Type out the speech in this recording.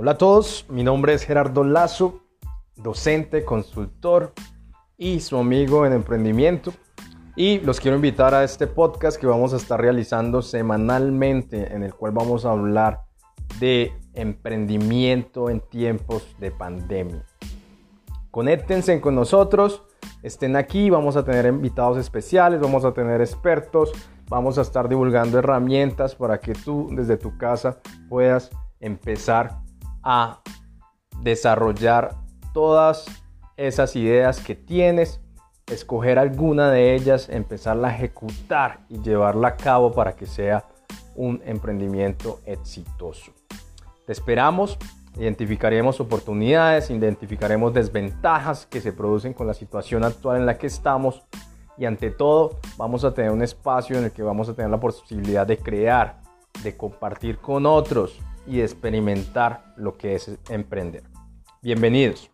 Hola a todos, mi nombre es Gerardo Lazo, docente, consultor y su amigo en emprendimiento. Y los quiero invitar a este podcast que vamos a estar realizando semanalmente, en el cual vamos a hablar de emprendimiento en tiempos de pandemia. Conéctense con nosotros, estén aquí, vamos a tener invitados especiales, vamos a tener expertos, vamos a estar divulgando herramientas para que tú desde tu casa puedas empezar a desarrollar todas esas ideas que tienes, escoger alguna de ellas, empezarla a ejecutar y llevarla a cabo para que sea un emprendimiento exitoso. Te esperamos, identificaremos oportunidades, identificaremos desventajas que se producen con la situación actual en la que estamos y ante todo vamos a tener un espacio en el que vamos a tener la posibilidad de crear, de compartir con otros y experimentar lo que es emprender. Bienvenidos.